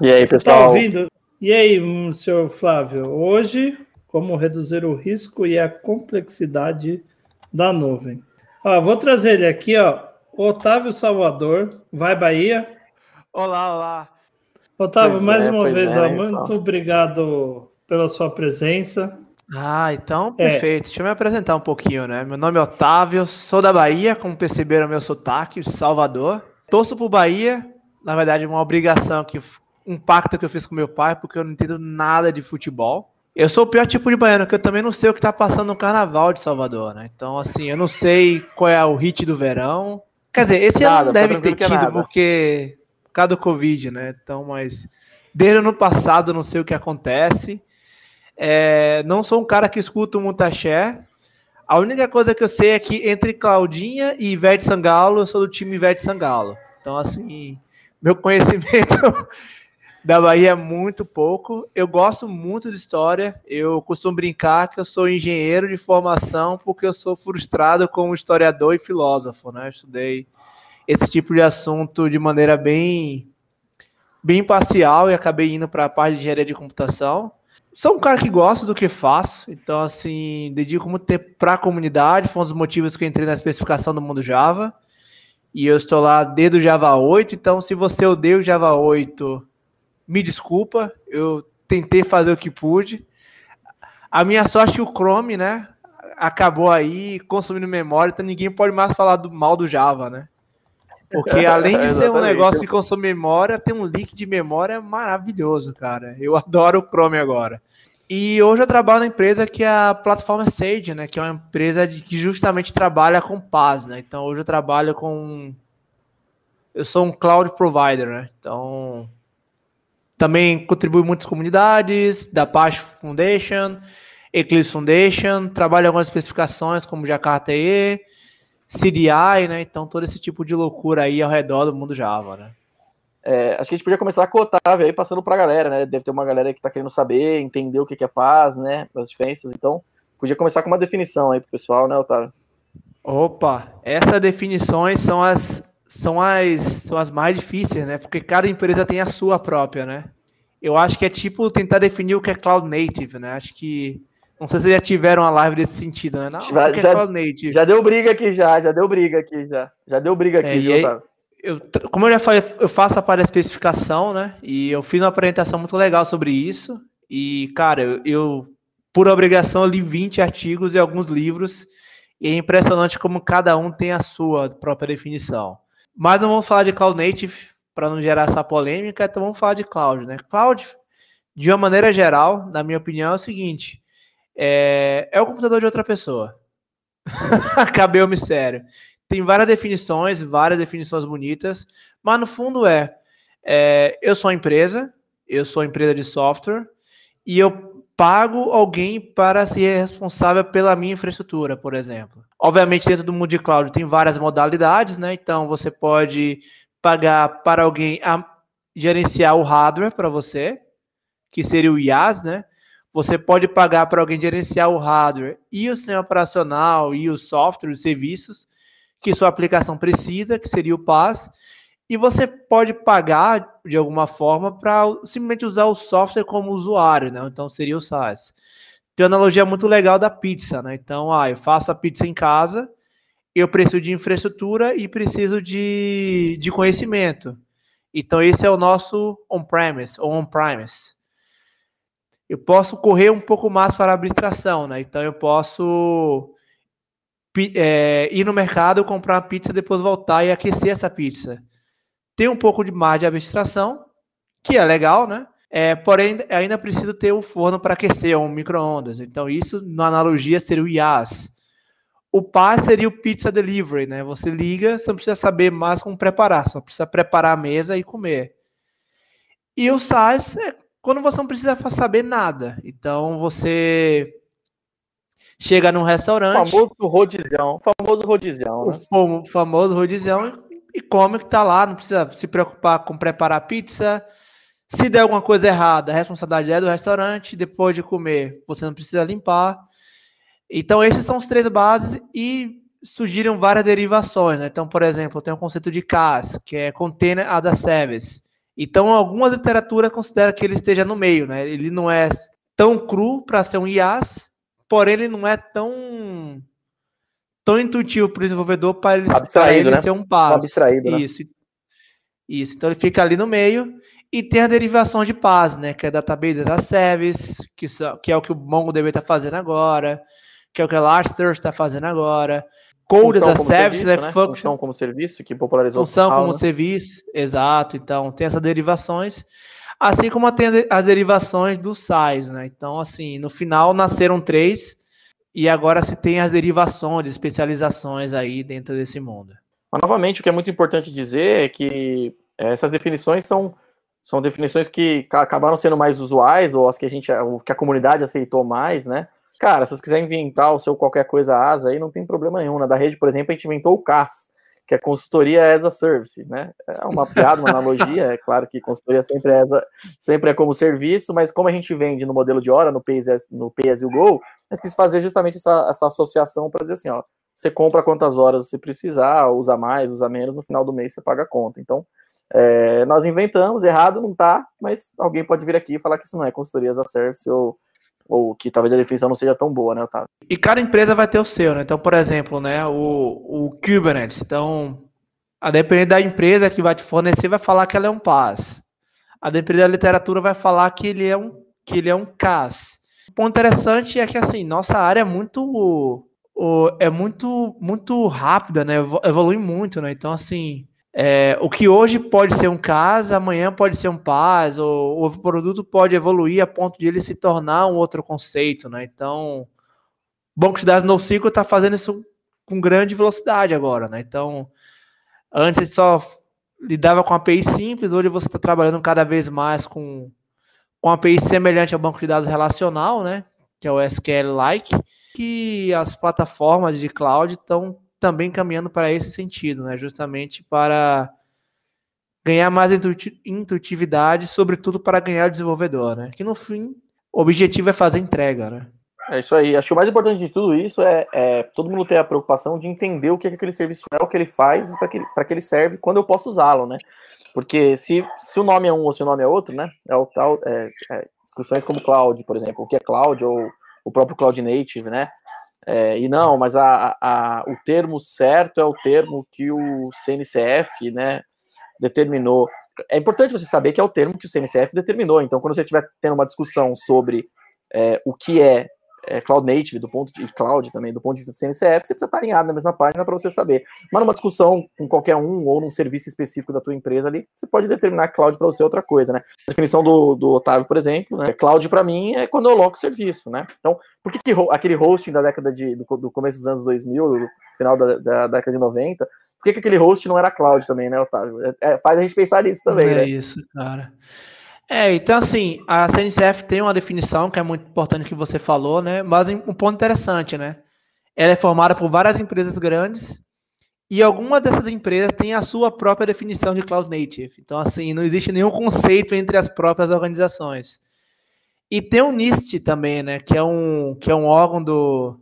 E aí, Você pessoal? Tá ouvindo? E aí, senhor Flávio? Hoje, como reduzir o risco e a complexidade da nuvem. Ó, vou trazer ele aqui, ó. Otávio Salvador, vai Bahia. Olá, olá. Otávio, Pois mais é, uma vez, é, ó, então. muito obrigado pela sua presença. Ah, então, É. perfeito. Deixa eu me apresentar um pouquinho, né? Meu nome é Otávio, sou da Bahia, como perceberam meu sotaque, de Salvador. Torço pro Bahia, na verdade, uma obrigação que um pacto que eu fiz com meu pai, porque eu não entendo nada de futebol. Eu sou o pior tipo de baiano, que eu também não sei o que tá passando no carnaval de Salvador, né? Então, assim, eu não sei qual é o hit do verão. Quer dizer, esse ano Nada, tá deve ter é tido, nada. porque por causa do Covid, né? Então, mas desde o ano passado eu não sei o que acontece. É, não sou um cara que escuta muito axé. A única coisa que eu sei é que entre Claudinha e Ivete Sangalo, eu sou do time Ivete Sangalo. Então, assim, meu conhecimento da Bahia muito pouco. Eu gosto muito de história. Eu costumo brincar que eu sou engenheiro de formação porque eu sou frustrado como historiador e filósofo, né? Eu estudei esse tipo de assunto de maneira bem bem parcial e acabei indo para a parte de engenharia de computação. Sou um cara que gosta do que faço, então assim, dedico muito tempo para a comunidade, foi um dos motivos que entrei na especificação do mundo Java. E eu estou lá desde o Java 8, então se você odeia o Java 8, me desculpa, eu tentei fazer o que pude. A minha sorte, o Chrome, né, acabou aí consumindo memória, então ninguém pode mais falar do mal do Java, né? Porque além de ser um negócio que consome memória, tem um leak de memória maravilhoso, cara. Eu adoro o Chrome agora. E hoje eu trabalho na empresa que é a plataforma Sage, né? Que é uma empresa de- que justamente trabalha com PaaS, né? Então hoje eu trabalho com. Eu sou um cloud provider, né? Então. Também contribuo em muitas comunidades, da Apache Foundation, Eclipse Foundation, trabalho em algumas especificações como Jakarta EE, CDI, né? Então todo esse tipo de loucura aí ao redor do mundo Java, né? É, acho que a gente podia começar com o Otávio aí, passando pra galera, né? Deve ter uma galera que tá querendo saber, entender o que que é paz, né? As diferenças. Então, podia começar com uma definição aí pro pessoal, né, Otávio? Opa, essas definições são as são as são as mais difíceis, né? Porque cada empresa tem a sua própria, né? Eu acho que é tipo tentar definir o que é cloud native, né? Acho que não sei se vocês já tiveram uma live desse sentido, né? Não, Já- é já- cloud native? Já deu briga aqui, já, já deu briga aqui, já. Já deu briga aqui, É, viu, aí- eu, como eu já falei, eu faço a parte da especificação, né? E eu fiz uma apresentação muito legal sobre isso. E, cara, eu, eu, por obrigação, li 20 artigos e alguns livros. E é impressionante como cada um tem a sua própria definição. Mas não vamos falar de Cloud Native para não gerar essa polêmica, então vamos falar de Cloud, né? Cloud, de uma maneira geral, na minha opinião, é o seguinte: é, é o computador de outra pessoa. Acabei o mistério tem várias definições, várias definições bonitas, mas no fundo é, é, eu sou uma empresa, eu sou uma empresa de software e eu pago alguém para ser responsável pela minha infraestrutura, por exemplo. Obviamente, dentro do mundo de cloud tem várias modalidades, né? Então você pode pagar para alguém gerenciar o hardware para você, que seria o IaaS, né? Você pode pagar para alguém gerenciar o hardware e o sistema operacional e o software, os serviços que sua aplicação precisa, que seria o PaaS, e você pode pagar de alguma forma para simplesmente usar o software como usuário, né? Então seria o SaaS. Tem uma analogia muito legal da pizza, né? Então, ah, eu faço a pizza em casa, eu preciso de infraestrutura e preciso de, de conhecimento. Então, esse é o nosso on-premise ou on-premise. Eu posso correr um pouco mais para a abstração, né? Então, eu posso é, ir no mercado, comprar uma pizza, depois voltar e aquecer essa pizza. Tem um pouco de mais de abstração, que é legal, né? É, porém, ainda preciso ter um forno para aquecer, ou um micro-ondas. Então, isso, na analogia, seria o IaaS. O PaaS seria o Pizza Delivery, né? Você liga, você não precisa saber mais como preparar, só precisa preparar a mesa e comer. E o SaaS é quando você não precisa saber nada. Então, você chega num O restaurante, famoso rodizão, o famoso rodizão, o né? famo- famoso rodizão e come o que tá lá, não precisa se preocupar com preparar pizza. Se der alguma coisa errada, a responsabilidade é do restaurante. Depois de comer, você não precisa limpar. Então, esses são os três bases e surgiram várias derivações. Né? Então, por exemplo, tem o conceito de CAS, que é Container as a Service. Então, algumas literaturas consideram que ele esteja no meio, né? Ele não é tão cru para ser um IaaS, porém ele não é tão tão intuitivo para o desenvolvedor para ele, ele né? ser um PaaS. Abstraído, né? Isso. Isso. Então ele fica ali no meio e tem a derivação de PaaS, né? Que é Database as a Service, que, que é o que o MongoDB está fazendo agora, que é o que a Elasticsearch está fazendo agora. Code as a Service, serviço, né? Função como serviço, que popularizou Função como né? serviço, exato. Então tem essas derivações. Assim como tem as derivações do size, né? Então, assim, no final nasceram três e agora se tem as derivações, especializações aí dentro desse mundo. Mas, novamente, o que é muito importante dizer é que essas definições são, são definições que acabaram sendo mais usuais, ou as que a gente, que a comunidade aceitou mais, né? Cara, se vocês quiserem inventar o seu qualquer coisa asa aí, não tem problema nenhum. Na da rede, por exemplo, a gente inventou o CAS, que é consultoria as a service, né? É uma piada, uma analogia, é claro que consultoria sempre é, sempre é como serviço, mas como a gente vende no modelo de hora, no Pay as, no Pay as You Go, a gente quis fazer justamente essa, essa associação para dizer assim, ó, você compra quantas horas você precisar, usa mais, usa menos, no final do mês você paga a conta. Então, é, nós inventamos, errado não tá, mas alguém pode vir aqui e falar que isso não é consultoria as a service ou ou que talvez a definição não seja tão boa, né, Otávio? E cada empresa vai ter o seu, né? Então, por exemplo, né, o, o Kubernetes. Então, a depender da empresa que vai te fornecer, vai falar que ela é um PaaS. A depender da literatura, vai falar que ele é um, que ele é um CAS. O ponto interessante é que, assim, nossa área é muito é muito muito rápida, né? Evolui muito, né? Então, assim, é, o que hoje pode ser um CAS, amanhã pode ser um PAS, ou o produto pode evoluir a ponto de ele se tornar um outro conceito, né? Então, o banco de dados NoSQL está fazendo isso com grande velocidade agora, né? Então, antes só lidava com API simples, hoje você está trabalhando cada vez mais com, com API semelhante ao banco de dados relacional, né? Que é o SQL-like, que as plataformas de cloud estão também caminhando para esse sentido, né? Justamente para ganhar mais intuitividade, sobretudo para ganhar o desenvolvedor, né? Que no fim o objetivo é fazer entrega, né? É isso aí. Acho que o mais importante de tudo isso é, é todo mundo ter a preocupação de entender o que, é que aquele serviço é, o que ele faz, para que, que ele serve, quando eu posso usá-lo, né? Porque se, se o nome é um ou se o nome é outro, né? É o tal é, é, discussões como cloud, por exemplo, o que é cloud ou o próprio cloud native, né? É, e não, mas a, a, o termo certo é o termo que o CNCF né, determinou. É importante você saber que é o termo que o CNCF determinou. Então, quando você estiver tendo uma discussão sobre é, o que é é, cloud native, do ponto de cloud também, do ponto de vista do CNCF, você precisa estar alinhado na mesma página para você saber. Mas numa discussão com qualquer um ou num serviço específico da tua empresa ali, você pode determinar cloud para você é outra coisa, né? A definição do, do Otávio, por exemplo, né? Cloud para mim é quando eu loco o serviço, né? Então, por que, que aquele hosting da década de do, do, começo dos anos 2000, do final da, da década de 90, por que, que aquele host não era cloud também, né, Otávio? É, é, faz a gente pensar nisso também, é né? É isso, cara. É, então assim, a CNCF tem uma definição que é muito importante que você falou, né? Mas um ponto interessante, né? Ela é formada por várias empresas grandes e algumas dessas empresas têm a sua própria definição de cloud native. Então assim, não existe nenhum conceito entre as próprias organizações. E tem o NIST também, né? Que é um que é um órgão do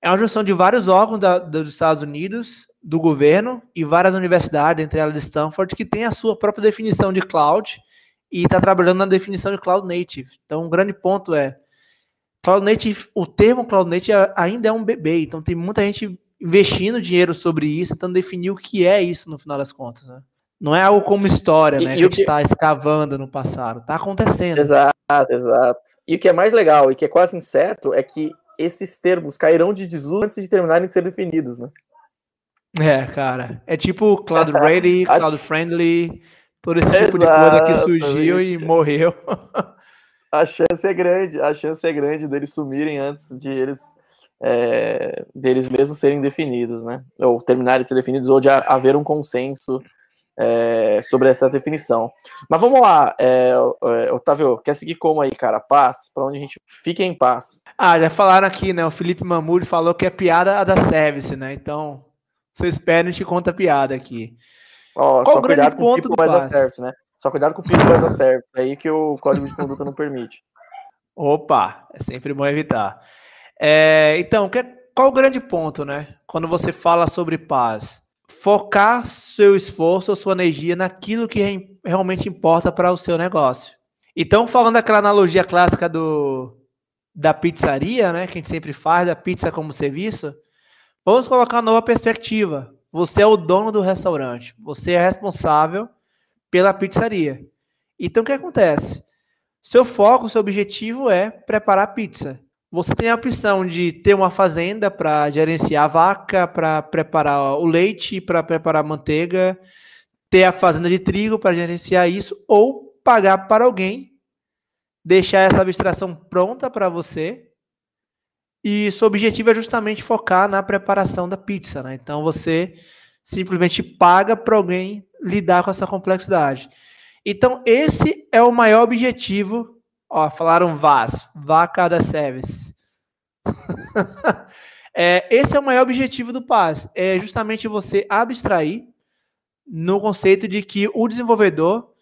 é uma junção de vários órgãos da, dos Estados Unidos, do governo e várias universidades, entre elas Stanford, que tem a sua própria definição de cloud e está trabalhando na definição de Cloud Native. Então, um grande ponto é Cloud Native, o termo Cloud Native ainda é um bebê, então tem muita gente investindo dinheiro sobre isso, tentando definir o que é isso no final das contas, né? Não é algo como história, né? E, que a gente está escavando no passado. Está acontecendo. Exato, exato. E o que é mais legal e que é quase incerto é que esses termos cairão de desuso antes de terminarem de ser definidos, né? É, cara. É tipo Cloud Ready, Cloud Friendly, todo esse tipo de coisa que surgiu e morreu. a chance é grande, a chance é grande deles sumirem antes de eles é, deles mesmos serem definidos, né? Ou terminarem de ser definidos, ou de haver um consenso é, sobre essa definição. Mas vamos lá, é, é, Otávio, quer seguir como aí, cara? Paz, para onde a gente fique em paz. Ah, já falaram aqui, né? O Felipe Mamuri falou que é piada a da service, né? Então, você espera, a gente conta a piada aqui. Ó, Qual só cuidado com o tipo mais a service, né? Só cuidado com o tipo mais a service, aí que o código de conduta não permite. Opa, é sempre bom evitar. É, então, que, qual o grande ponto, né? Quando você fala sobre paz? focar seu esforço ou sua energia naquilo que realmente importa para o seu negócio. Então, falando daquela analogia clássica do, da pizzaria, né, que a gente sempre faz, da pizza como serviço, vamos colocar uma nova perspectiva. Você é o dono do restaurante, você é responsável pela pizzaria. Então, o que acontece? Seu foco, seu objetivo é preparar pizza. Você tem a opção de ter uma fazenda para gerenciar a vaca, para preparar o leite, para preparar a manteiga, ter a fazenda de trigo para gerenciar isso, ou pagar para alguém, deixar essa abstração pronta para você. E seu objetivo é justamente focar na preparação da pizza. Né? Então você simplesmente paga para alguém lidar com essa complexidade. Então, esse é o maior objetivo Ó, falaram VAS, Vaca da Service. é, esse é o maior objetivo do PAS, é justamente você abstrair no conceito de que o desenvolvedor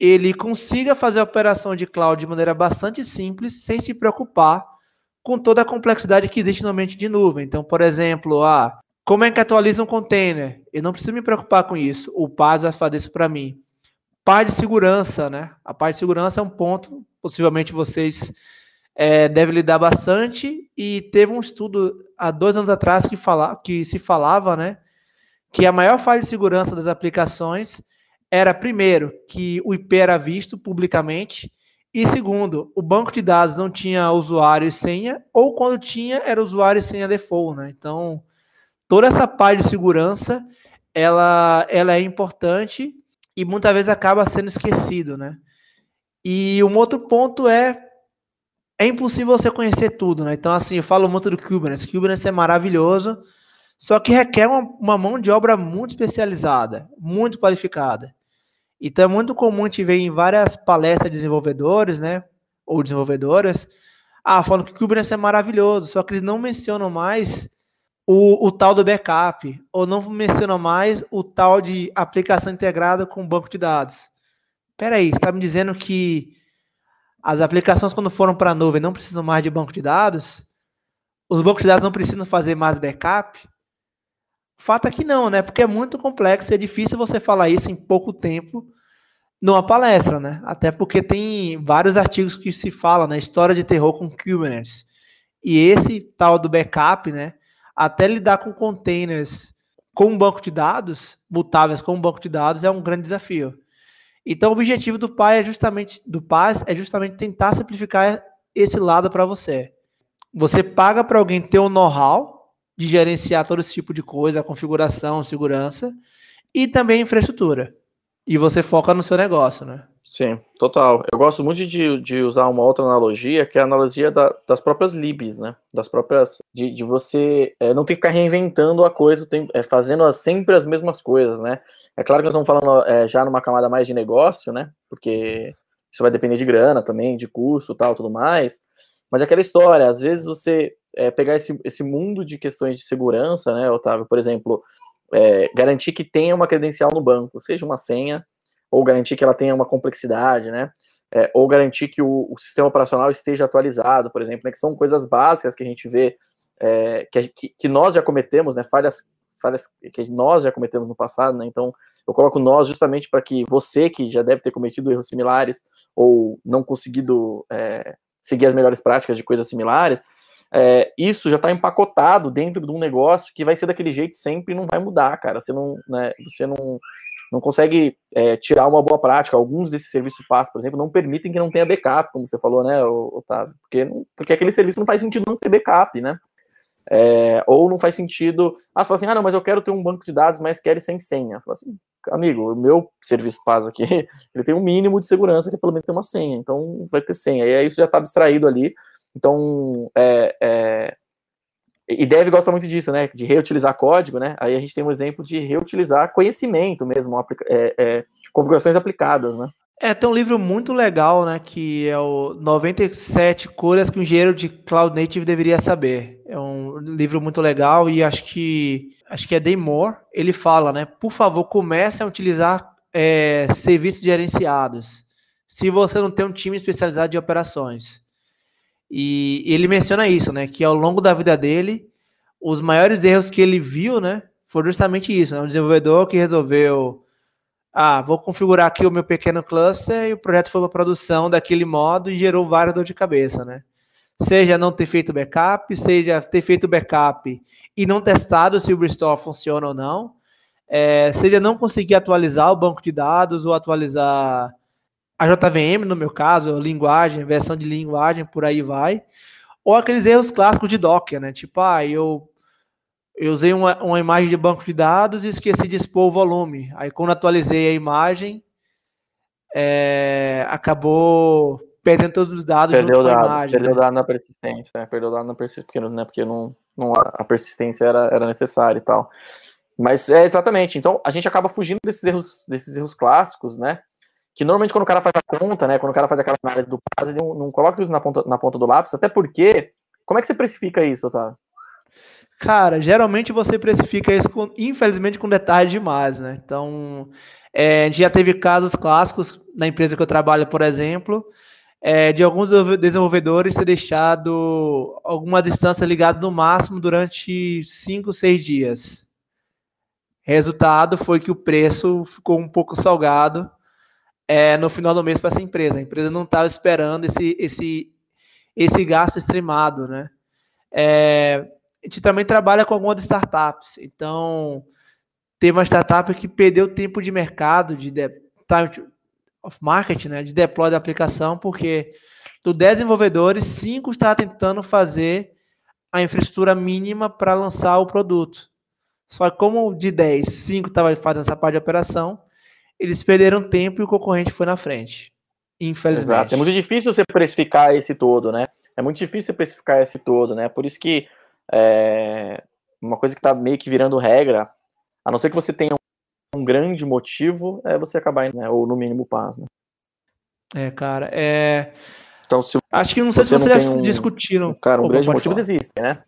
ele consiga fazer a operação de cloud de maneira bastante simples, sem se preocupar com toda a complexidade que existe no ambiente de nuvem. Então, por exemplo, ah, como é que atualiza um container? Eu não preciso me preocupar com isso. O PAS vai fazer isso para mim. Parte de segurança, né? A parte de segurança é um ponto possivelmente vocês é, devem lidar bastante. E teve um estudo há dois anos atrás que, fala, que se falava, né, que a maior falha de segurança das aplicações era, primeiro, que o IP era visto publicamente, e segundo, o banco de dados não tinha usuário e senha, ou quando tinha, era usuário e senha default, né? Então, toda essa parte de segurança, ela, ela é importante e muitas vezes acaba sendo esquecido, né? E um outro ponto é é impossível você conhecer tudo, né? Então, assim, eu falo muito do Kubernetes. Kubernetes é maravilhoso, só que requer uma, uma, mão de obra muito especializada, muito qualificada. Então, é muito comum a gente ver em várias palestras de desenvolvedores, né? Ou desenvolvedoras, ah, falando que Kubernetes é maravilhoso, só que eles não mencionam mais o, o tal do backup, ou não mencionam mais o tal de aplicação integrada com banco de dados. Peraí, está me dizendo que as aplicações, quando foram para a nuvem, não precisam mais de banco de dados? Os bancos de dados não precisam fazer mais backup? Fato é que não, né? Porque é muito complexo e é difícil você falar isso em pouco tempo numa palestra, né? Até porque tem vários artigos que se falam, né? História de terror com Kubernetes. E esse tal do backup, né? Até lidar com containers com um banco de dados, mutáveis com um banco de dados, é um grande desafio. Então, o objetivo do pai é justamente do PAS é justamente tentar simplificar esse lado para você. Você paga para alguém ter o um know-how de gerenciar todo esse tipo de coisa, configuração, segurança e também infraestrutura. E você foca no seu negócio, né? Sim, total. Eu gosto muito de, de usar uma outra analogia, que é a analogia da, das próprias libs, né? Das próprias. De, de você é, não ter que ficar reinventando a coisa, tem, é, fazendo sempre as mesmas coisas, né? É claro que nós estamos falando é, já numa camada mais de negócio, né? Porque isso vai depender de grana também, de custo tal, tudo mais. Mas é aquela história, às vezes você é, pegar esse, esse mundo de questões de segurança, né, Otávio? Por exemplo, é, garantir que tenha uma credencial no banco, seja uma senha, ou garantir que ela tenha uma complexidade, né? É, ou garantir que o, o, sistema operacional esteja atualizado, por exemplo, né, que são coisas básicas que a gente vê, é, que, que, nós já cometemos, né, falhas, falhas que nós já cometemos no passado, né, então eu coloco nós justamente para que você, que já deve ter cometido erros similares, ou não conseguido é, seguir as melhores práticas de coisas similares, é, isso já está empacotado dentro de um negócio que vai ser daquele jeito sempre e não vai mudar, cara. Você não, né, você não, não consegue é, tirar uma boa prática. Alguns desses serviços PaaS, por exemplo, não permitem que não tenha backup, como você falou, né, Otávio? Porque, porque aquele serviço não faz sentido não ter backup, né? É, ou não faz sentido. Ah, você fala assim, ah, não, mas eu quero ter um banco de dados, mas quero sem senha. Fala assim, amigo, o meu serviço PaaS aqui, ele tem um mínimo de segurança que pelo menos tem uma senha, então vai ter senha. E aí isso já está abstraído ali então, é, é, e Dev gosta muito disso, né? De reutilizar código, né? Aí a gente tem um exemplo de reutilizar conhecimento mesmo, é, é, configurações aplicadas, né? É, tem um livro muito legal, né? Que é o 97 Coisas que um engenheiro de Cloud Native deveria saber. É um livro muito legal e acho que acho que é Day Moore. Ele fala, né? Por favor, comece a utilizar é, serviços gerenciados. Se você não tem um time especializado de operações. E ele menciona isso, né? Que ao longo da vida dele, os maiores erros que ele viu, né? foi justamente isso, né? Um desenvolvedor que resolveu, ah, vou configurar aqui o meu pequeno cluster e o projeto foi para produção daquele modo e gerou várias dor de cabeça, né? Seja não ter feito backup, seja ter feito backup e não testado se o restore funciona ou não, é, seja não conseguir atualizar o banco de dados ou atualizar a JVM, no meu caso, linguagem, versão de linguagem, por aí vai. Ou aqueles erros clássicos de Docker, né? Tipo, ah, eu, eu usei uma, uma imagem de banco de dados e esqueci de expor o volume. Aí, quando atualizei a imagem, é, acabou perdendo todos os dados perdeu junto dado, com a imagem. Perdeu né? dado na persistência, né? Perdeu dado na persistência, porque, né? porque não, não, a persistência era, era necessária e tal. Mas é exatamente. Então, a gente acaba fugindo desses erros, desses erros clássicos, né? Que normalmente quando o cara faz a conta, né, quando o cara faz aquela análise do prazo, ele não, não coloca tudo na ponta, na ponta do lápis, até porque, como é que você precifica isso, Otávio? Cara, geralmente você precifica isso, com, infelizmente, com detalhe demais, né? Então, é, a gente já teve casos clássicos na empresa que eu trabalho, por exemplo, é, de alguns desenvolvedores ser deixado alguma distância ligada no máximo durante 5, 6 dias. Resultado foi que o preço ficou um pouco salgado é, no final do mês para essa empresa. A empresa não estava esperando esse, esse, esse gasto extremado, né? É, a gente também trabalha com algumas startups. Então, tem uma startup que perdeu tempo de mercado, de, de time of market, né, de deploy da aplicação, porque dos 10 desenvolvedores, 5 estavam tentando fazer a infraestrutura mínima para lançar o produto. Só que como de 10, 5 estavam fazendo essa parte de operação, eles perderam tempo e o concorrente foi na frente. Infelizmente. Exato. É muito difícil você precificar esse todo, né? É muito difícil você precificar esse todo, né? Por isso que é, uma coisa que está meio que virando regra, a não ser que você tenha um grande motivo, é você acabar, né? Ou no mínimo paz, né? É, cara, é. Então, se Acho que não sei se vocês já um, discutiram. Cara, um grande motivo existe, né?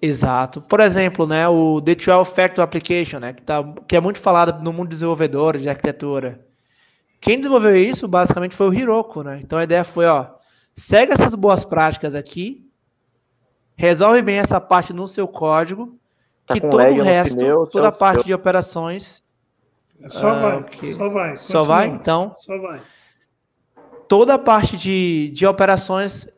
Exato. Por exemplo, né, o D12 Factor Application, né, que, tá, que é muito falado no mundo de desenvolvedores, de arquitetura. Quem desenvolveu isso, basicamente, foi o Hiroko, né? Então a ideia foi, ó, segue essas boas práticas aqui, resolve bem essa parte no seu código, tá que todo o resto, pneu, toda a parte seu... de operações... Só uh, vai, que... só vai. Só vai? Então... Só vai. Toda a parte de, de operações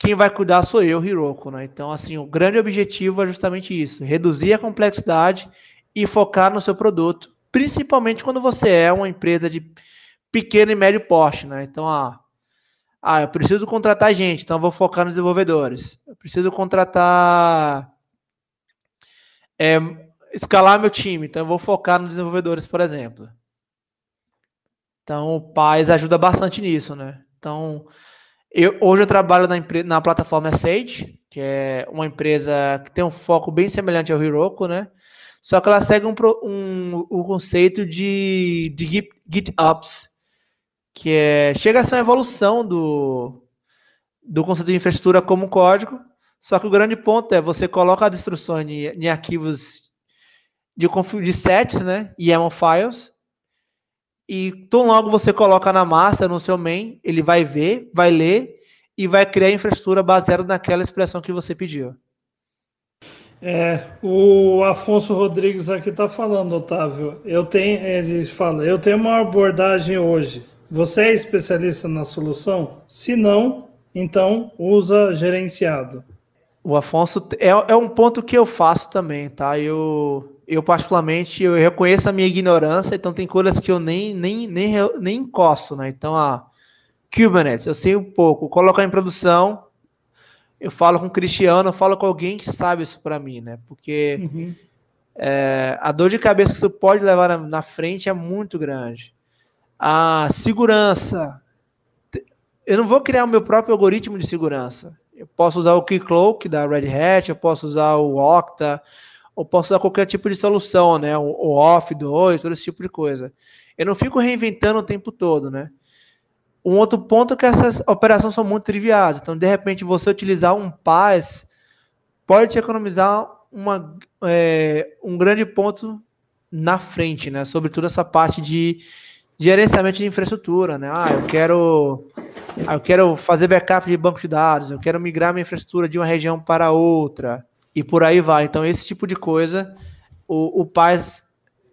quem vai cuidar sou eu, Hiroko, né? Então, assim, o grande objetivo é justamente isso: reduzir a complexidade e focar no seu produto, principalmente quando você é uma empresa de pequeno e médio porte, né? Então, ah, ah, eu preciso contratar gente, então vou focar nos desenvolvedores. Eu preciso contratar, é, escalar meu time, então vou focar nos desenvolvedores, por exemplo. Então, o Paz ajuda bastante nisso, né? Então, eu, hoje eu trabalho na, na plataforma Sage, que é uma empresa que tem um foco bem semelhante ao Heroku, né? Só que ela segue um, um, um conceito de, de GitOps, que é, chega a ser uma evolução do, do conceito de infraestrutura como código, só que o grande ponto é você coloca as instruções em, em arquivos de, de sets, né, YAML files, e tão logo você coloca na massa, no seu main, ele vai ver, vai ler e vai criar a infraestrutura baseada naquela expressão que você pediu. É, o Afonso Rodrigues aqui está falando, Otávio. Eu tenho, ele fala, eu tenho uma abordagem hoje. Você é especialista na solução? Se não, então usa gerenciado. O Afonso é, é um ponto que eu faço também, tá? Eu eu particularmente eu reconheço a minha ignorância, então tem coisas que eu nem nem nem, nem encosto, né? Então a Kubernetes, eu sei um pouco, colocar em produção, eu falo com o Cristiano, eu falo com alguém que sabe isso para mim, né? Porque uhum. é, a dor de cabeça que isso pode levar na, na, frente é muito grande. A segurança, eu não vou criar o meu próprio algoritmo de segurança. Eu posso usar o Keycloak da Red Hat, eu posso usar o Okta, ou posso usar qualquer tipo de solução, né? O, off 2, todo esse tipo de coisa. Eu não fico reinventando o tempo todo, né? Um outro ponto é que essas operações são muito triviais. Então, de repente, você utilizar um PaaS pode te economizar uma, é, um grande ponto na frente, né? Sobretudo essa parte de gerenciamento de infraestrutura, né? Ah, eu quero, eu quero fazer backup de banco de dados, eu quero migrar minha infraestrutura de uma região para outra e por aí vai. Então, esse tipo de coisa, o, o Paz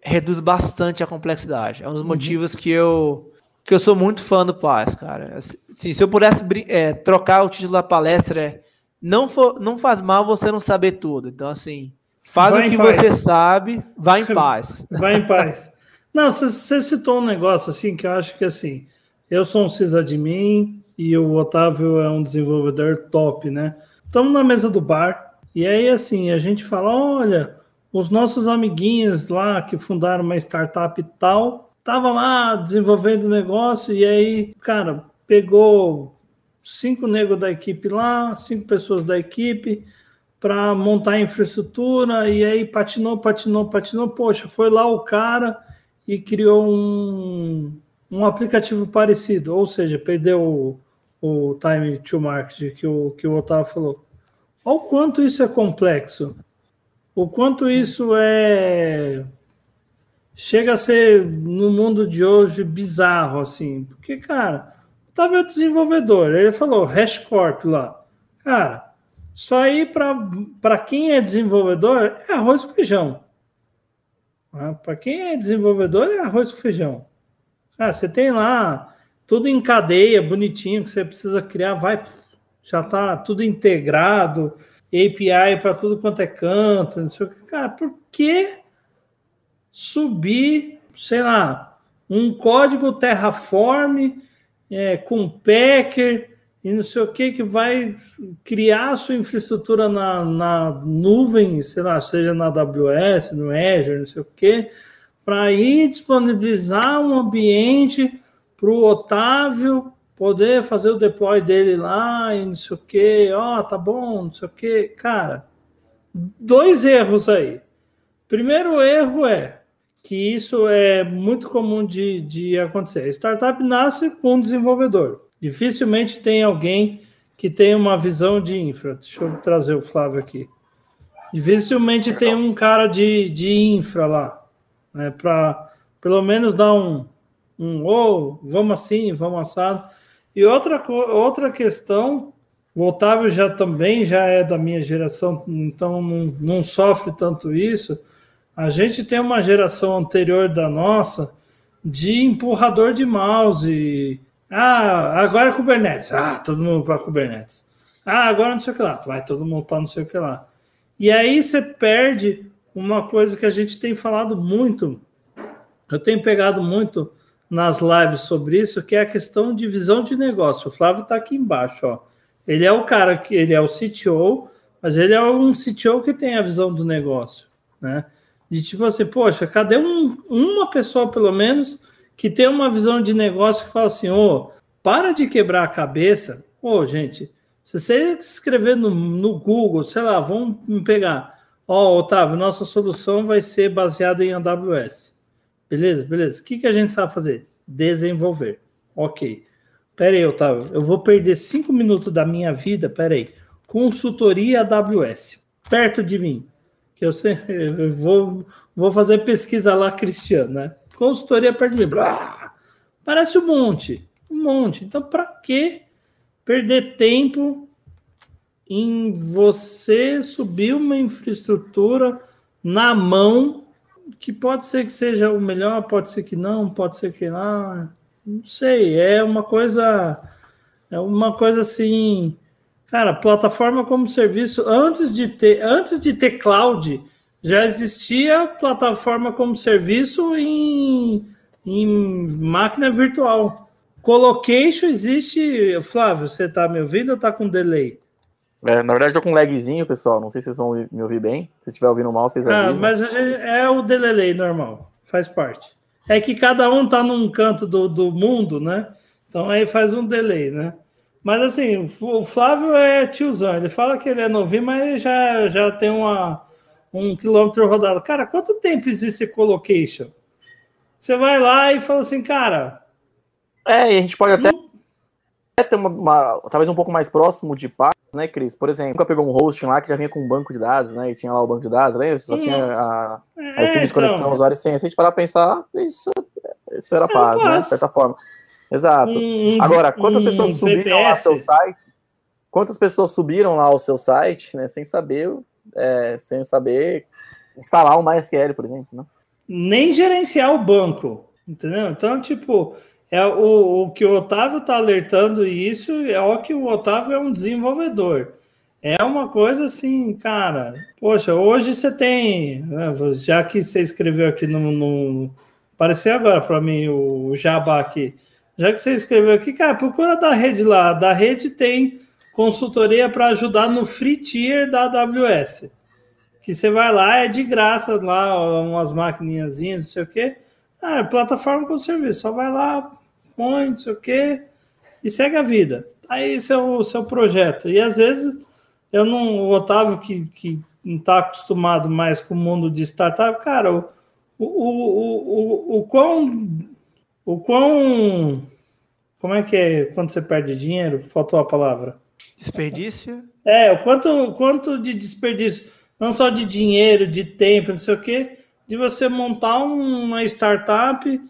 reduz bastante a complexidade. É um dos uhum. motivos que eu que eu sou muito fã do Paz, cara. Assim, se eu pudesse é, trocar o título da palestra, é, não, for, não faz mal você não saber tudo. Então, assim, faz vai o que você sabe, vá em paz. Vai em paz. Não, você citou um negócio assim que eu acho que assim, eu sou um sysadmin e o Otávio é um desenvolvedor top, né? Estamos na mesa do bar e aí assim, a gente fala, olha, os nossos amiguinhos lá que fundaram uma startup tal, tava lá desenvolvendo negócio e aí, cara, pegou cinco negros da equipe lá, cinco pessoas da equipe para montar a infraestrutura e aí patinou, patinou, patinou. Poxa, foi lá o cara e criou um, um aplicativo parecido, ou seja, perdeu o, o time to market que o, que o Otávio falou. Olha o quanto isso é complexo, o quanto isso é. Chega a ser, no mundo de hoje, bizarro, assim. Porque, cara, o Otávio é desenvolvedor, ele falou HashCorp lá. Cara, só aí para quem é desenvolvedor é arroz e feijão. Ah, Para quem é desenvolvedor, é arroz com feijão. Ah, você tem lá tudo em cadeia, bonitinho, que você precisa criar, vai, já está tudo integrado, API para tudo quanto é canto, não sei o que. Cara, por que subir, sei lá, um código Terraform é, com Packer e não sei o que, que vai criar a sua infraestrutura na, na nuvem, sei lá, seja na AWS, no Azure, não sei o que, para ir disponibilizar um ambiente para o Otávio poder fazer o deploy dele lá e não sei o que, ó, oh, tá bom, não sei o que. Cara, dois erros aí. Primeiro erro é que isso é muito comum de, de acontecer. A startup nasce com um desenvolvedor. Dificilmente tem alguém que tem uma visão de infra. Deixa eu trazer o Flávio aqui. Dificilmente tem um cara de, de infra lá, né? Para pelo menos dar um, um oh, vamos assim, vamos assado. E outra, outra questão, o Otávio já também já é da minha geração, então não, não sofre tanto isso. A gente tem uma geração anterior da nossa de empurrador de mouse ah, agora é Kubernetes. Ah, todo mundo para Kubernetes. Ah, agora não sei o que lá. Vai todo mundo para não sei o que lá. E aí você perde uma coisa que a gente tem falado muito. Eu tenho pegado muito nas lives sobre isso, que é a questão de visão de negócio. O Flávio está aqui embaixo, ó. Ele é o cara que ele é o CTO, mas ele é um CTO que tem a visão do negócio, né? De tipo assim, poxa, cadê um, uma pessoa pelo menos que tem uma visão de negócio que fala assim: ô, oh, para de quebrar a cabeça. Ô, oh, gente, se você escrever no, no Google, sei lá, vamos pegar. Ó, oh, Otávio, nossa solução vai ser baseada em AWS. Beleza, beleza. O que, que a gente sabe fazer? Desenvolver. Ok. Pera aí, Otávio, eu vou perder cinco minutos da minha vida. Pera aí. Consultoria AWS. Perto de mim. Que eu, sei, eu vou, vou fazer pesquisa lá, Cristiano, né? consultoria perto de mim. Blá, parece um monte, um monte. Então, para que perder tempo em você subir uma infraestrutura na mão que pode ser que seja o melhor, pode ser que não, pode ser que não, não sei. É uma coisa, é uma coisa assim, cara, plataforma como serviço antes de ter, antes de ter cloud já existia plataforma como serviço em, em máquina virtual. Colocation existe. Flávio, você está me ouvindo ou está com delay? É, na verdade, estou com um lagzinho, pessoal. Não sei se vocês vão me ouvir bem. Se estiver ouvindo mal, vocês ah, avisam. Mas é o delay normal, faz parte. É que cada um está num canto do, do mundo, né? Então aí faz um delay, né? Mas assim, o Flávio é tiozão. Ele fala que ele é novinho, mas já, já tem uma um quilômetro rodado. Cara, quanto tempo existe colocation? Você vai lá e fala assim, cara. É, e a gente pode até não... ter uma, uma, talvez um pouco mais próximo de paz, né, Cris? Por exemplo, nunca pegou um hosting lá que já vinha com um banco de dados, né? E tinha lá o banco de dados, lembra? Só hum. tinha a, a é, de conexão, então... usuário senha. Se a gente parar pra pensar, isso, isso era paz, né? De certa forma. Exato. Hum, Agora, quantas hum, pessoas subiram VPS. lá ao seu site? Quantas pessoas subiram lá ao seu site, né? Sem saber é, sem saber instalar o MySQL, por exemplo, né? Nem gerenciar o banco, entendeu? Então, tipo, é o, o que o Otávio está alertando isso é o que o Otávio é um desenvolvedor. É uma coisa assim, cara. Poxa, hoje você tem, né, já que você escreveu aqui no, no apareceu agora para mim o Jabá aqui. Já que você escreveu aqui, cara, procura da rede lá. Da rede tem consultoria para ajudar no free tier da AWS. Que você vai lá, é de graça lá, umas maquininhas, não sei o quê. Ah, é plataforma com serviço. Só vai lá, põe, não sei o quê, e segue a vida. Aí esse é o seu projeto. E às vezes eu não, o Otávio que, que não está acostumado mais com o mundo de startup, cara, o, o, o, o, o quão. O quão. Como é que é quando você perde dinheiro? Faltou a palavra. Desperdício? É, o quanto, quanto de desperdício, não só de dinheiro, de tempo, não sei o quê, de você montar uma startup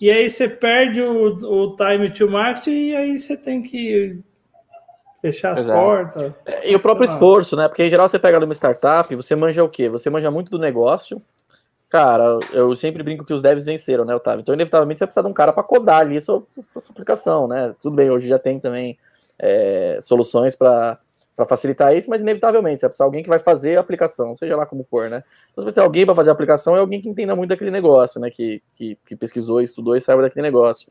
e aí você perde o, o time to market e aí você tem que fechar as Exato. portas. É, e o próprio esforço, né? Porque em geral você pega numa startup, você manja o quê? Você manja muito do negócio, Cara, eu sempre brinco que os devs venceram, né, Otávio? Então, inevitavelmente, você precisa de um cara para codar ali sua, sua, aplicação, né? Tudo bem, hoje já tem também é, soluções para facilitar isso, mas inevitavelmente você precisa de alguém que vai fazer a aplicação, seja lá como for, né? Então, você vai ter alguém para fazer a aplicação é alguém que entenda muito daquele negócio, né? Que, que, que pesquisou, estudou e saiba daquele negócio.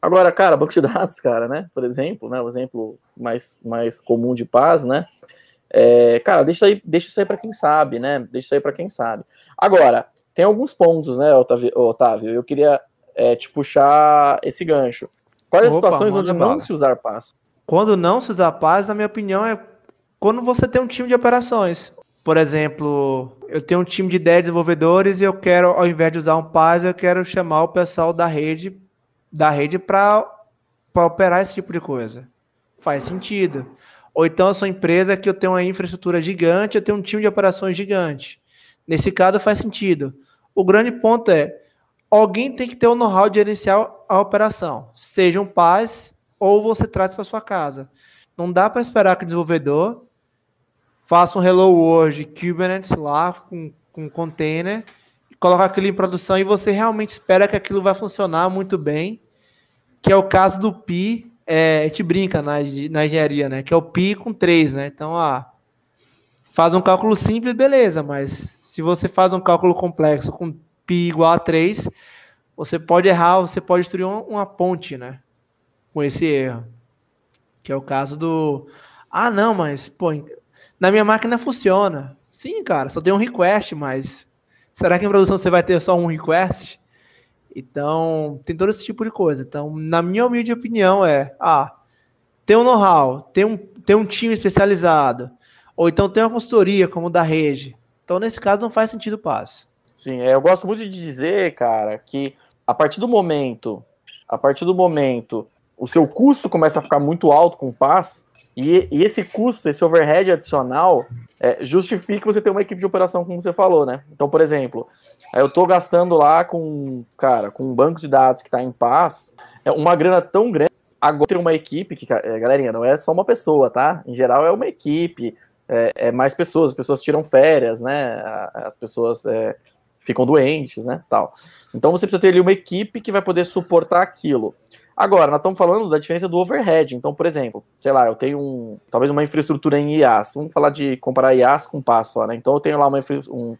Agora, cara, banco de dados, cara, né? Por exemplo, né? O exemplo mais, mais comum de paz, né? É, cara, deixa, aí, deixa isso aí para quem sabe, né? Deixa isso aí para quem sabe. Agora, tem alguns pontos, né, Otávio? Otávio eu queria é, te puxar esse gancho. Quais as situações onde não se usar paz? Quando não se usar paz, na minha opinião, é quando você tem um time de operações. Por exemplo, eu tenho um time de 10 desenvolvedores e eu quero, ao invés de usar um paz, eu quero chamar o pessoal da rede da rede para operar esse tipo de coisa. Faz sentido. Ou então eu sou empresa que eu tenho uma infraestrutura gigante, eu tenho um time de operações gigante. Nesse caso faz sentido. O grande ponto é, alguém tem que ter o know-how de gerenciar a operação, seja um paz ou você traz para sua casa. Não dá para esperar que o desenvolvedor faça um Hello World Kubernetes lá com, com container, coloque aquilo em produção e você realmente espera que aquilo vai funcionar muito bem, que é o caso do Pi, é, gente brinca na, na engenharia, né? Que é o Pi com 3, né? Então, ah, faz um cálculo simples, beleza, mas se você faz um cálculo complexo com π igual a 3, você pode errar, você pode destruir uma, uma ponte, né? Com esse erro. Que é o caso do. Ah, não, mas, pô, na minha máquina funciona. Sim, cara, só tem um request, mas será que em produção você vai ter só um request? Então, tem todo esse tipo de coisa. Então, na minha humilde opinião, é: ah, tem um know-how, tem um, tem um time especializado, ou então tem uma consultoria, como o da rede, então, nesse caso, não faz sentido o passe. Sim, é, eu gosto muito de dizer, cara, que a partir do momento, a partir do momento, o seu custo começa a ficar muito alto com o passe, e, e esse custo, esse overhead adicional, é, justifica você ter uma equipe de operação, como você falou, né? Então, por exemplo, eu estou gastando lá com, cara, com um banco de dados que está em paz, é uma grana tão grande. Agora tem uma equipe que, é, galerinha, não é só uma pessoa, tá? Em geral é uma equipe é, é, mais pessoas, as pessoas tiram férias, né? As pessoas é, ficam doentes, né? Tal. Então você precisa ter ali uma equipe que vai poder suportar aquilo. Agora, nós estamos falando da diferença do overhead. Então, por exemplo, sei lá, eu tenho um, talvez uma infraestrutura em IaaS. Vamos falar de comparar IaaS com PaaS né? Então eu tenho lá uma um,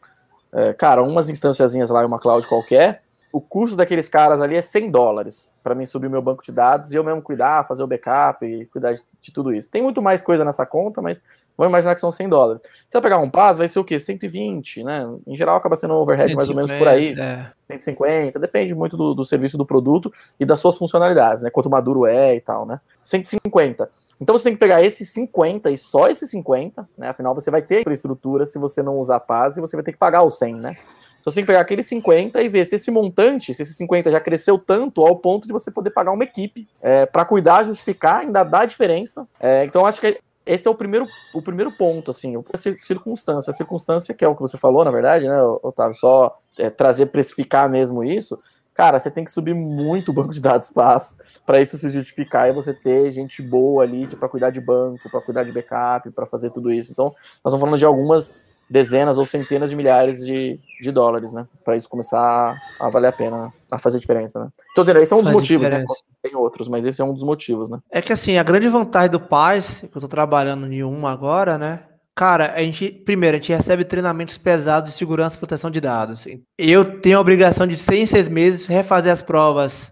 é, cara, umas instânciazinhas lá em uma cloud qualquer. O custo daqueles caras ali é 100 dólares para mim subir meu banco de dados e eu mesmo cuidar, fazer o backup e cuidar de, de tudo isso. Tem muito mais coisa nessa conta, mas Vamos imaginar que são 100 dólares. Se eu pegar um pass, vai ser o quê? 120, né? Em geral acaba sendo um overhead 150, mais ou menos por aí. É. 150, depende muito do, do, serviço do produto e das suas funcionalidades, né? Quanto maduro é e tal, né? 150. Então você tem que pegar esses 50 e só esses 50, né? Afinal, você vai ter infraestrutura se você não usar paz e você vai ter que pagar os 100, né? Então você tem que pegar aqueles 50 e ver se esse montante, se esse 50 já cresceu tanto ao ponto de você poder pagar uma equipe é, para cuidar, justificar, ainda dar diferença. É, então acho que esse é o primeiro, o primeiro ponto, assim, a circunstância. A circunstância, que é o que você falou, na verdade, né, Otávio? Só é, trazer, precificar mesmo isso. Cara, você tem que subir muito o banco de dados PaaS para isso se justificar e você ter gente boa ali para cuidar de banco, para cuidar de backup, para fazer tudo isso. Então, nós estamos falando de algumas dezenas ou centenas de milhares de, de dólares, né? Para isso começar a, valer a pena, a fazer diferença, né? Então, esse é um dos Faz motivos, né? diferença. né? Tem outros, mas esse é um dos motivos, né? É que assim, a grande vantagem do Paz, que eu tô trabalhando em uma agora, né? Cara, a gente, primeiro, a gente recebe treinamentos pesados de segurança e proteção de dados. Eu tenho a obrigação de, seis em seis meses, refazer as provas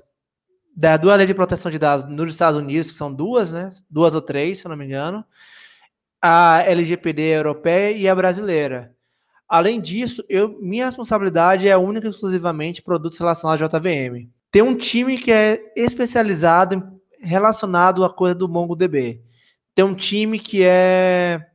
da duas leis de proteção de dados nos Estados Unidos, que são duas, né? Duas ou três, se eu não me engano a LGPD europeia e a brasileira. Além disso, eu, minha responsabilidade é única e exclusivamente produtos relacionados à JVM. Tem um time que é especializado relacionado à coisa do MongoDB. Tem um time que é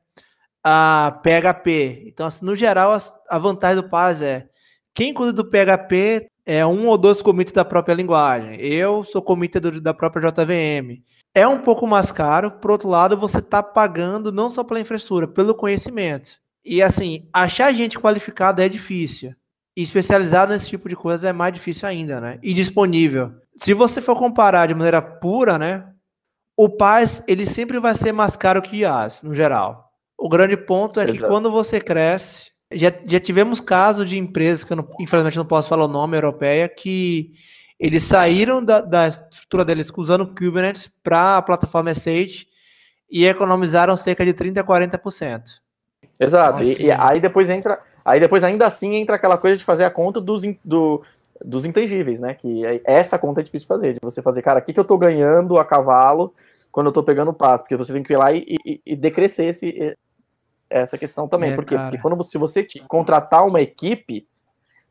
a PHP. Então, assim, no geral, a vantagem do Paz é quem cuida do PHP é um ou dois commits da própria linguagem. Eu sou commit da própria JVM. É um pouco mais caro, por outro lado, você está pagando não só pela infraestrutura, pelo conhecimento. E assim, achar gente qualificada é difícil. E especializado nesse tipo de coisa é mais difícil ainda, né? E disponível. Se você for comparar de maneira pura, né? O PAS, ele sempre vai ser mais caro que o IaaS, no geral. O grande ponto é Exato. que quando você cresce, já, já tivemos casos de empresas, que eu não, infelizmente não posso falar o nome, europeia, que eles saíram da, da estrutura deles usando Kubernetes para a plataforma SH e economizaram cerca de 30% a 40%. Exato. Então, assim, e, e, aí depois entra. Aí depois ainda assim entra aquela coisa de fazer a conta dos, do, dos intangíveis, né? Que é, essa conta é difícil de fazer, de você fazer, cara, o que, que eu tô ganhando a cavalo quando eu tô pegando passo? Porque você tem que ir lá e, e, e decrescer esse, essa questão também. É, porque, porque quando se você contratar uma equipe,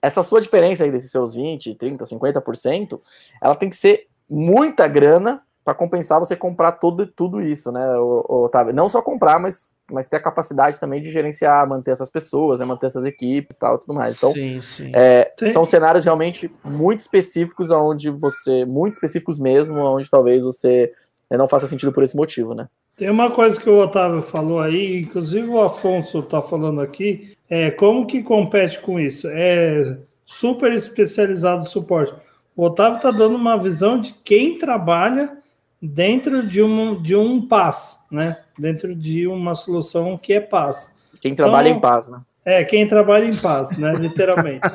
essa sua diferença aí desses seus 20, 30, 50%, ela tem que ser muita grana para compensar você comprar tudo, tudo isso, né, Otávio? Não só comprar, mas, mas ter a capacidade também de gerenciar, manter essas pessoas, né, manter essas equipes tal, tudo mais. Então, sim, sim. É, são cenários realmente muito específicos, onde você, muito específicos mesmo, onde talvez você né, não faça sentido por esse motivo, né? Tem uma coisa que o Otávio falou aí, inclusive o Afonso está falando aqui, é como que compete com isso? É super especializado suporte. O Otávio está dando uma visão de quem trabalha dentro de um, de um PAS, né? Dentro de uma solução que é PAS. Quem trabalha então, em paz, né? É, quem trabalha em paz, né? Literalmente.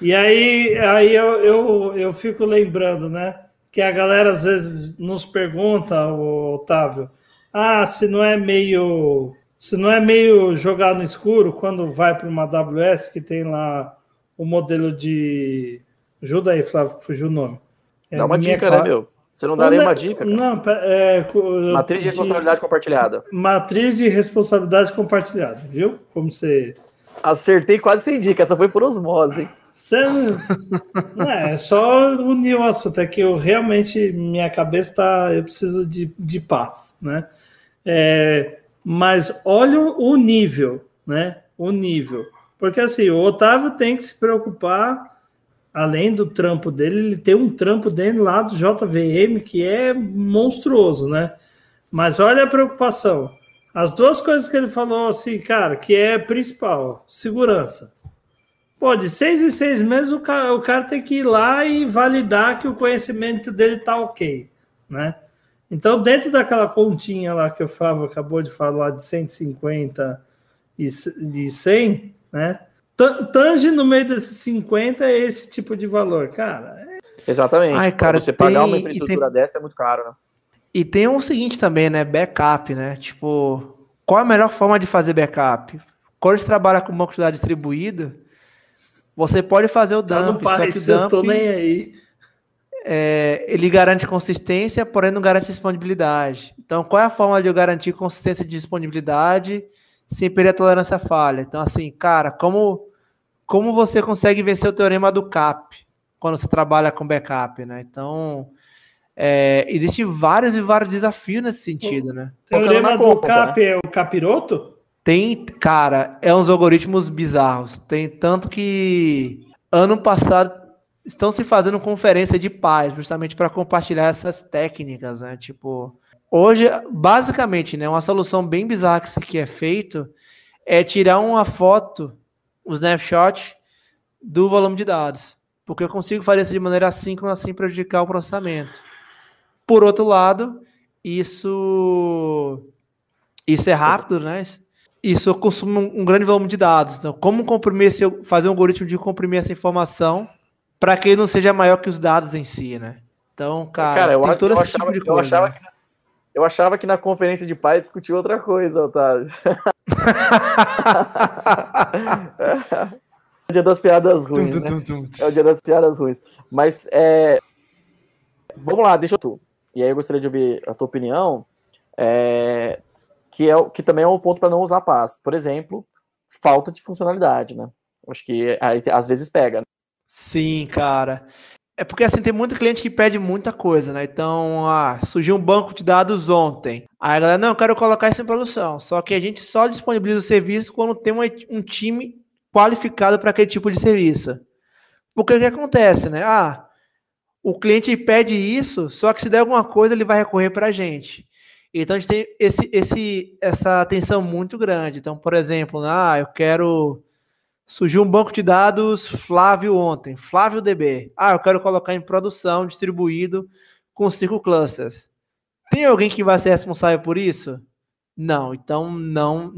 e aí, aí eu, eu, eu fico lembrando, né? Que a galera às vezes nos pergunta, o Otávio, ah, se não é meio. Se não é meio jogar no escuro quando vai para uma AWS que tem lá o modelo de. Ajuda aí, Flávio, fugiu o nome. É, Dá uma dica, né, meu? Você não dá nenhuma dica. Cara. Não, é, Matriz de responsabilidade compartilhada. Matriz de responsabilidade compartilhada, viu? Como você. Acertei quase sem dica, essa foi por osmose, hein? Você, não, é só unir o assunto, é que eu realmente, minha cabeça tá. Eu preciso de, de paz, né? É, mas olha o nível, né? O nível. Porque assim, o Otávio tem que se preocupar, além do trampo dele, ele tem um trampo dentro lá do JVM que é monstruoso, né? Mas olha a preocupação. As duas coisas que ele falou assim, cara, que é principal, segurança. Pô, de seis em seis meses o cara, o cara tem que ir lá e validar que o conhecimento dele tá ok, né? Então, dentro daquela continha lá que o Fábio acabou de falar de 150 e de 100, né? Tange no meio desses 50 é esse tipo de valor, cara. É... Exatamente. Ai, cara, você tem... pagar uma infraestrutura tem... dessa é muito caro, né? E tem o um seguinte também, né? Backup, né? Tipo, qual a melhor forma de fazer backup? Quando você trabalha com uma quantidade distribuída, você pode fazer o dump, tá só que o dump... Eu tô nem aí é, ele garante consistência, porém não garante disponibilidade. Então, qual é a forma de eu garantir consistência de disponibilidade sem perder a tolerância à falha? Então, assim, cara, como, como você consegue vencer o teorema do CAP quando você trabalha com backup, né? Então, é, existem vários e vários desafios nesse sentido, né? O teorema do conta, CAP né? é o capiroto? Tem, cara, é uns algoritmos bizarros. Tem tanto que ano passado estão se fazendo conferência de paz, justamente para compartilhar essas técnicas, né? Tipo, hoje, basicamente, né, uma solução bem bizarra que é feito é tirar uma foto, um snapshot do volume de dados, porque eu consigo fazer isso de maneira assíncrona sem prejudicar o processamento. Por outro lado, isso isso é rápido, né? isso consome um, um grande volume de dados. Então, como comprimir esse, fazer um algoritmo de comprimir essa informação para que ele não seja maior que os dados em si, né? Então, cara, Cara, eu, tem todo eu esse achava, tipo de eu, coisa. achava né? que, eu achava que na conferência de pais discutiu outra coisa, Otávio. É o dia das piadas Tum, ruins, tum, né? tum, tum. É o dia das piadas ruins. Mas, é... vamos lá, deixa eu tu. E aí eu gostaria de ouvir a tua opinião, é... que, é, o- que também é um ponto para não usar paz. Por exemplo, falta de funcionalidade, né? Acho que aí, às vezes pega. Né? Sim, cara. É porque assim, tem muito cliente que pede muita coisa, né? Então, ah, surgiu um banco de dados ontem. Aí a galera, não, eu quero colocar isso em produção. Só que a gente só disponibiliza o serviço quando tem uma- um time qualificado para aquele tipo de serviço. Porque o que acontece, né? Ah, o cliente pede isso, só que se der alguma coisa, ele vai recorrer para a gente. Então a gente tem esse, esse, essa atenção muito grande. Então, por exemplo, ah, eu quero Surgiu um banco de dados Flávio ontem, Flávio DB. Ah, eu quero colocar em produção, distribuído com cinco clusters. Tem alguém que vai ser responsável por isso? Não, então não.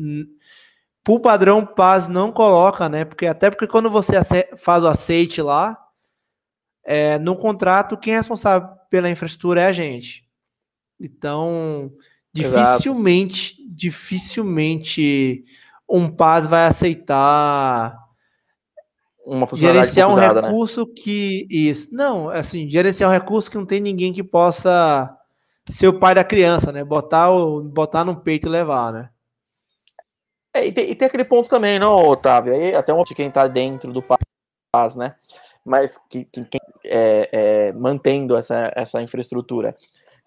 Por padrão, Paz não coloca, né? Porque até porque quando você faz o aceite lá, é, no contrato, quem é responsável pela infraestrutura é a gente. Então, Exato. dificilmente, dificilmente um Paz vai aceitar Uma funcionalidade gerenciar um né? recurso que isso não assim gerenciar um recurso que não tem ninguém que possa ser o pai da criança né botar o botar no peito e levar né É, e, tem, e tem aquele ponto também, não, Otávio? Aí até um de quem tá dentro do paz, né? Mas que, que quem é, é, mantendo essa, essa infraestrutura.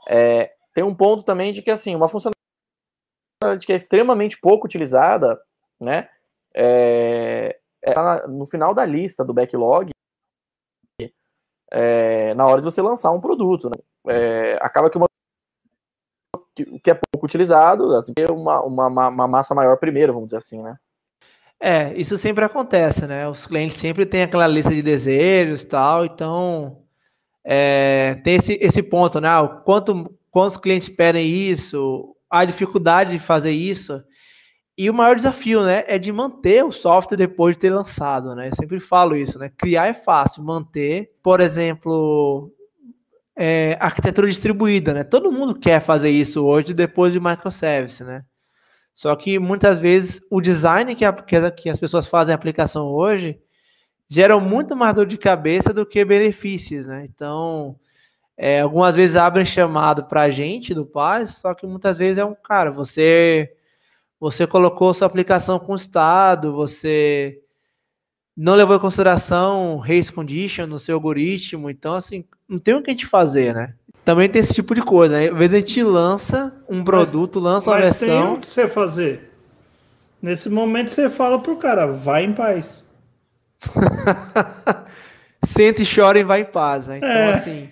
É, tem um ponto também de que assim, uma funcionalidade que é extremamente pouco utilizada, né? É, é tá no final da lista do backlog é, na hora de você lançar um produto. Né? É, acaba que uma que, é pouco utilizado, assim, ter uma, uma, uma- massa maior primeiro, vamos dizer assim, né? é isso sempre acontece né os clientes sempre têm aquela lista de desejos tal então é, tem esse, esse ponto né ah, quanto quantos clientes pedem isso a dificuldade de fazer isso E o maior desafio, né, é de manter o software depois de ter lançado, né? Eu sempre falo isso, né? Criar é fácil, manter, por exemplo, é, arquitetura distribuída, né? Todo mundo quer fazer isso hoje depois de microservice, né? Só que muitas vezes o design que, a, que, as pessoas fazem a aplicação hoje geram muito mais dor de cabeça do que benefícios, né? Então, é, algumas vezes abrem chamado para a gente do Paz, só que muitas vezes é um cara, você você colocou sua aplicação com o estado, você não levou em consideração race condition no seu algoritmo, então assim, não tem o que a gente fazer, né? Também tem esse tipo de coisa, né? Às vezes a gente lança um produto, lança uma Mas tem versão, o que você fazer. Nesse momento você fala pro cara, vai em paz. senta e chora e vai em paz, né? Então É. assim,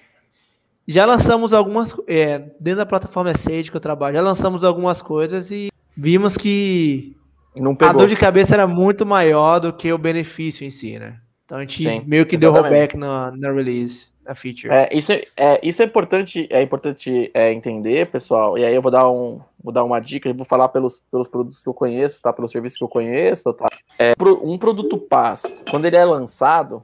já lançamos algumas, é, dentro da plataforma Sage que eu trabalho, já lançamos algumas coisas e vimos que a dor de cabeça era muito maior do que o benefício em si, né? Então a gente Sim, meio que deu exatamente. rollback na, na release, na feature. É, isso, é, é, isso é importante, é importante é, entender, pessoal. E aí eu vou dar, um, vou dar uma dica, eu vou falar pelos, pelos produtos que eu conheço, tá? Pelos serviços que eu conheço, tá? É, um produto PaaS, quando ele é lançado,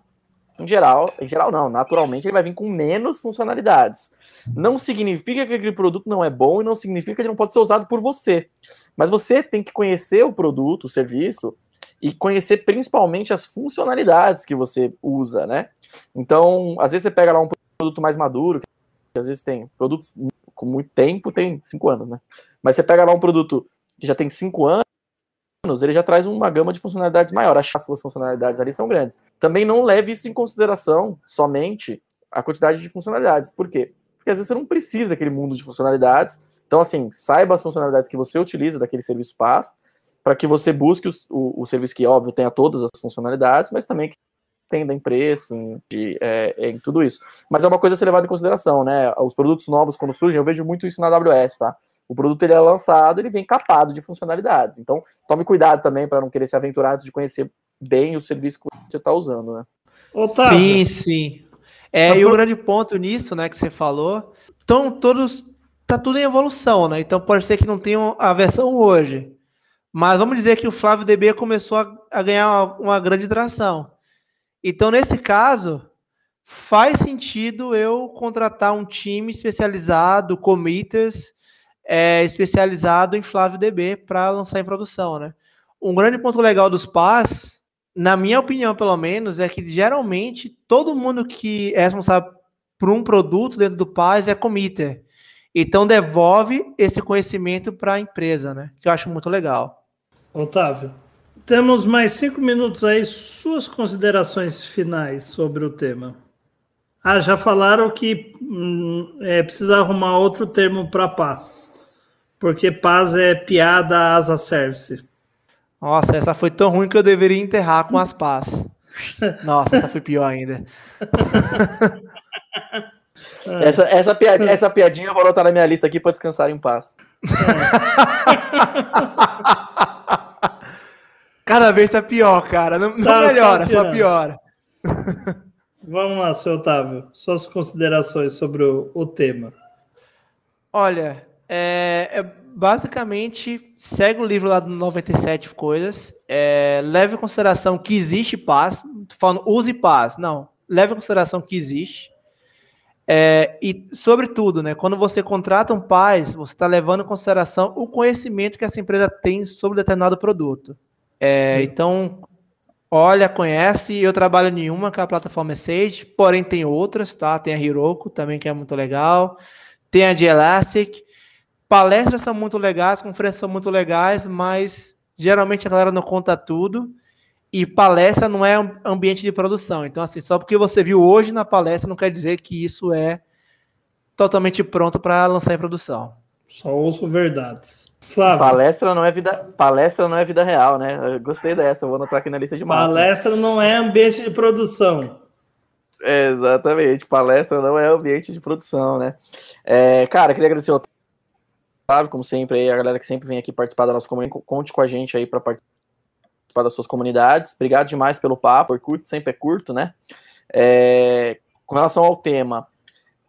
em geral, em geral não, naturalmente ele vai vir com menos funcionalidades. Não significa que aquele produto não é bom e não significa que ele não pode ser usado por você. Mas você tem que conhecer o produto, o serviço, e conhecer principalmente as funcionalidades que você usa, né? Então, às vezes você pega lá um produto mais maduro, que às vezes tem produtos com muito tempo, tem cinco anos, né? Mas você pega lá um produto que já tem cinco anos, ele já traz uma gama de funcionalidades maior. As suas funcionalidades ali são grandes. Também não leve isso em consideração somente a quantidade de funcionalidades. Por Porque às vezes você não precisa daquele mundo de funcionalidades. Então, assim, saiba as funcionalidades que você utiliza daquele serviço PaaS, para que você busque os- o, o serviço que, óbvio, tenha todas as funcionalidades, mas também que entenda em preço, em, de, é, em tudo isso. Mas é uma coisa a ser levada em consideração, né? Os produtos novos, quando surgem, eu vejo muito isso na AWS, tá? O produto ele é lançado, ele vem capado de funcionalidades. Então, tome cuidado também para não querer se aventurar antes de conhecer bem o serviço que você está usando, né? Otávio, Sim, sim. É, Mas e o por- grande ponto nisso, né, que você falou, estão todos, tá tudo em evolução, né? Então pode ser que não tenham a versão hoje, Mas vamos dizer que o Flávio DB começou a, a ganhar uma, uma grande tração. Então, nesse caso, faz sentido eu contratar um time especializado, committers, é, especializado em Flávio DB para lançar em produção, né? Um grande ponto legal dos PAS, na minha opinião, pelo menos, é que geralmente todo mundo que é responsável por um produto dentro do PAS é committer. Então devolve esse conhecimento para a empresa, né? Que eu acho muito legal. Otávio, temos mais cinco minutos aí. Suas considerações finais sobre o tema. Ah, já falaram que hum, é, precisa arrumar outro termo para paz. Porque paz é piada asa service. Nossa, essa foi tão ruim que eu deveria enterrar com as paz. Nossa, essa foi pior ainda. essa, essa, piadinha, essa piadinha eu vou anotar na minha lista aqui para descansar em paz. Cada vez tá pior, cara. Não, não tá, melhora, só piora. Vamos lá, seu Otávio. Suas considerações sobre o, o tema. Olha, é, é, basicamente segue o livro lá do 97 coisas. É, leve em consideração que existe paz. Tô falando use paz. Não. Leve em consideração que existe. É, e, sobretudo, né, quando você contrata um paz, você está levando em consideração o conhecimento que essa empresa tem sobre determinado produto. É, então, olha, conhece. Eu trabalho em uma, que é a plataforma Sage, porém tem outras, tá? Tem a Hiroko também, que é muito legal. Tem a de Elastic. Palestras são muito legais, conferências são muito legais, mas geralmente a galera não conta tudo. E palestra não é ambiente de produção. Então, assim, só porque você viu hoje na palestra não quer dizer que isso é totalmente pronto para lançar em produção. Só ouço verdades. Flávio. Palestra não é vida, palestra não é vida real, né? Eu gostei dessa, vou anotar aqui na lista de máximas. Palestra não é ambiente de produção. É, exatamente, palestra não é ambiente de produção, né? É, cara, queria agradecer ao Flávio, como sempre, aí, a galera que sempre vem aqui participar da nossa comunidade. Conte com a gente aí para participar das suas comunidades. Obrigado demais pelo papo, é curto, sempre é curto, né? É, com relação ao tema,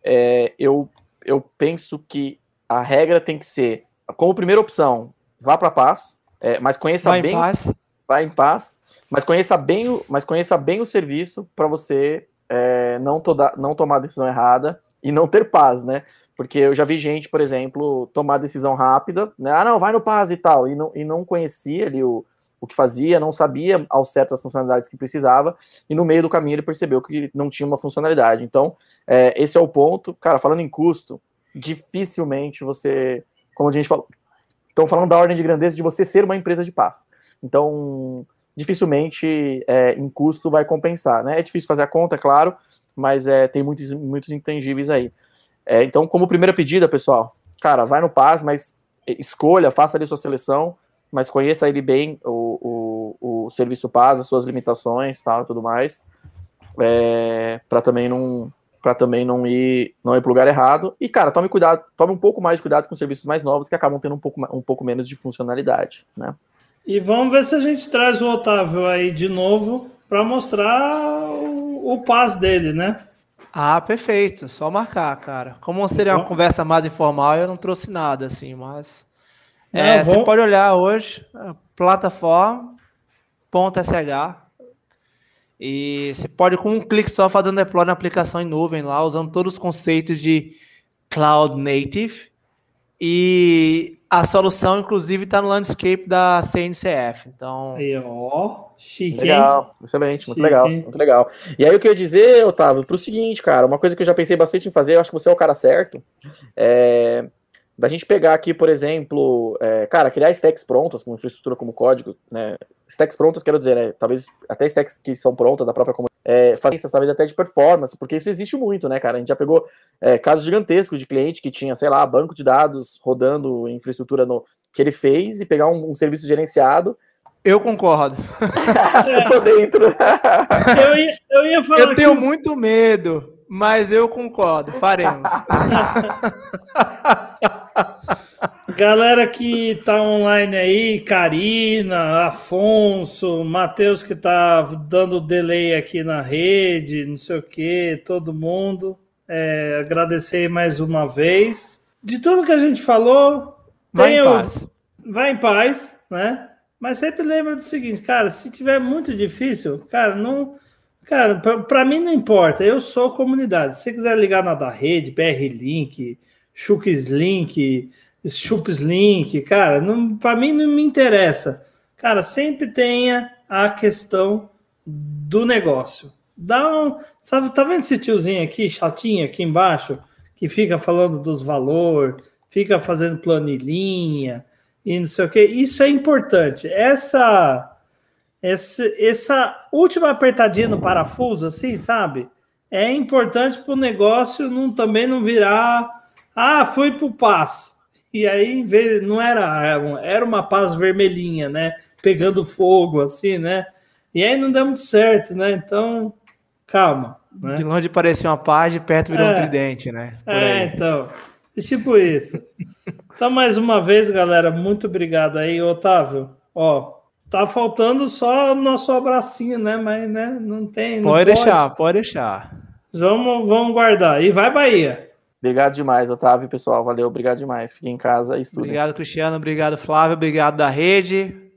é, eu, eu penso que a regra tem que ser como primeira opção, vá para paz, é, mas conheça vai bem. Em paz. Vá em paz, mas conheça bem o, mas conheça bem o serviço para você é, não, toda, não tomar a decisão errada e não ter paz, né? Porque eu já vi gente, por exemplo, tomar decisão rápida, né? Ah, não, vai no paz e tal, e não, e não conhecia ali o, o que fazia, não sabia ao certo as funcionalidades que precisava, e no meio do caminho ele percebeu que não tinha uma funcionalidade. Então, é, esse é o ponto. Cara, falando em custo, dificilmente você como a gente falou, estão falando da ordem de grandeza de você ser uma empresa de paz. Então, dificilmente é, em custo vai compensar, né? É difícil fazer a conta, é claro, mas é, tem muitos, muitos intangíveis aí. É, então, como primeira pedida, pessoal, cara, vai no paz, mas escolha, faça ali sua seleção, mas conheça ele bem, o, o, o serviço paz, as suas limitações, tal, tudo mais, é, para também não, para também não ir não ir pro lugar errado. E, cara, tome cuidado, tome um pouco mais de cuidado com serviços mais novos que acabam tendo um pouco, um pouco menos de funcionalidade, né? E vamos ver se a gente traz o Otávio aí de novo para mostrar o, o paz dele, né? Ah, perfeito. Só marcar, cara. Como seria uma conversa mais informal, eu não trouxe nada assim, mas não, é, você pode olhar hoje plataforma.sh e você pode, com um clique só, fazer um deploy na aplicação em nuvem lá, usando todos os conceitos de Cloud Native. E a solução, inclusive, está no landscape da CNCF. Então. Aí, ó, chique. Legal, excelente, muito chique. legal, muito legal. E aí, o que eu ia dizer, Otávio, para o seguinte, cara, uma coisa que eu já pensei bastante em fazer, eu acho que você é o cara certo. É, da gente pegar aqui, por exemplo, é, cara, criar stacks prontas, com infraestrutura como código, né? Stacks prontas, quero dizer, né? Talvez até stacks que são prontas da própria comunidade, é, fazer talvez até de performance, porque isso existe muito, né, cara? A gente já pegou é, casos gigantescos de cliente que tinha, sei lá, banco de dados rodando infraestrutura no, que ele fez e pegar um, um serviço gerenciado. Eu concordo. eu tô dentro. eu, ia, eu ia falar. Eu tenho muito medo, mas eu concordo. Faremos. Galera que tá online aí, Karina, Afonso, Matheus que tá dando delay aqui na rede, não sei o que, todo mundo. É, agradecer mais uma vez. De tudo que a gente falou, vai em paz. Vai em paz, né? Mas sempre lembra do seguinte, cara, se tiver muito difícil, cara, não. Cara, para mim não importa, eu sou comunidade. Se você quiser ligar na da rede, BR Link, Chux Link, Chups Link, cara, para mim não me interessa. Cara, sempre tenha a questão do negócio. Dá um, sabe, tá vendo esse tiozinho aqui, chatinho aqui embaixo, que fica falando dos valores, fica fazendo planilhinha, e não sei o que. Isso é importante. Essa, essa, essa última apertadinha no parafuso, assim, sabe? É importante para o negócio não, também não virar. Ah, fui para o paz. E aí, não era, era uma paz vermelhinha, né? Pegando fogo, assim, né? E aí não deu muito certo, né? Então, calma. Né? De longe parecia uma paz, de perto virou é, um tridente, né? Por é, aí. então. É tipo isso. Então, mais uma vez, galera, muito obrigado aí, Otávio. Ó, tá faltando só o nosso abracinho, né? Mas, né, não tem. Não pode, pode deixar, pode deixar. Vamos, vamos guardar. E vai, Bahia. Obrigado demais, Otávio, pessoal. Valeu, obrigado demais. Fiquem em casa e estudem. Obrigado, Cristiano. Obrigado, Flávio. Obrigado da rede.